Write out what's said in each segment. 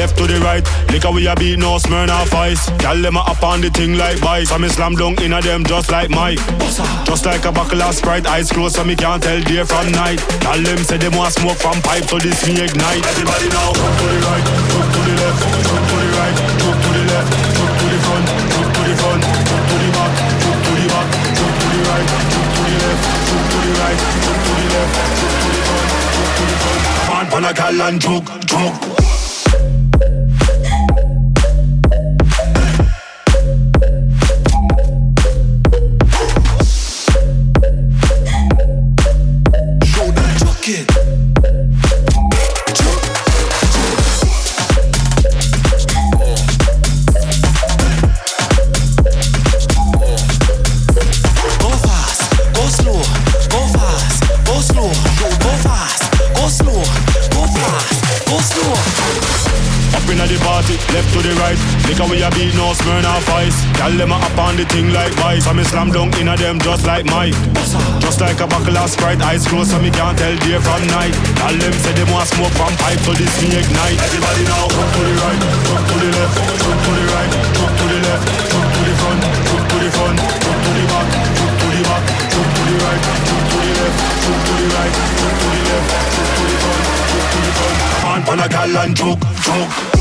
Left to the right. Liquor we a beat, no Smirnoff Ice. Gyal them a up on the thing like vice. I'm slam dunk inna them just like Mike. Just like a buckle of Sprite, eyes closed so me can't tell day from night. Gyal them say them want smoke from pipe, so this me ignite. Everybody now, jump to the right, jump to the left, jump to the right, jump to the left, jump to the front, jump to the front, jump to the back, jump to the back, jump to the right, jump to the left, jump to the right, jump to the left, jump to the front, jump to the front. On, pan a gal and jug, jug. Go. Up inna the party, left to the right. Liquor we a beat, no Smirnoff Ice. Gyal them a up on the thing like vice. I'm slam dunk inna them just like Mike. Just like a buckle of Sprite, eyes closed so me can't tell day from night. Gyal them say them want smoke from pipe, so this me ignite. Everybody now, jump to the right, jump to the left, jump to the right, jump to the left, jump to the front, jump to the front, jump to the back, jump to the back, jump to the right, jump to the left, jump to the right, jump to the left, on a gal and joke, joke.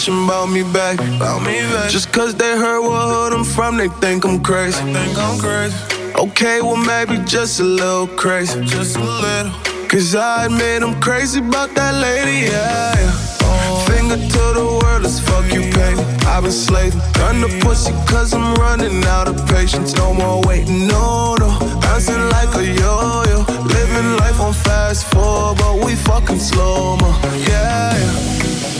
Impression about me back. About me back. Just cause they heard what hood I'm from, they think I'm crazy. think I'm crazy. Okay, well maybe just a little crazy. Just a little. Cause I admit I'm crazy about that lady, yeah. yeah. Oh. Finger to the world, let's fuck you, pay. I've been slaving. Gun the pussy cause I'm running out of patience. No more waiting, no, no. Bouncing like a yo yo. Living life on fast forward, but we fucking slow mo. Yeah, yeah.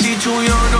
She said she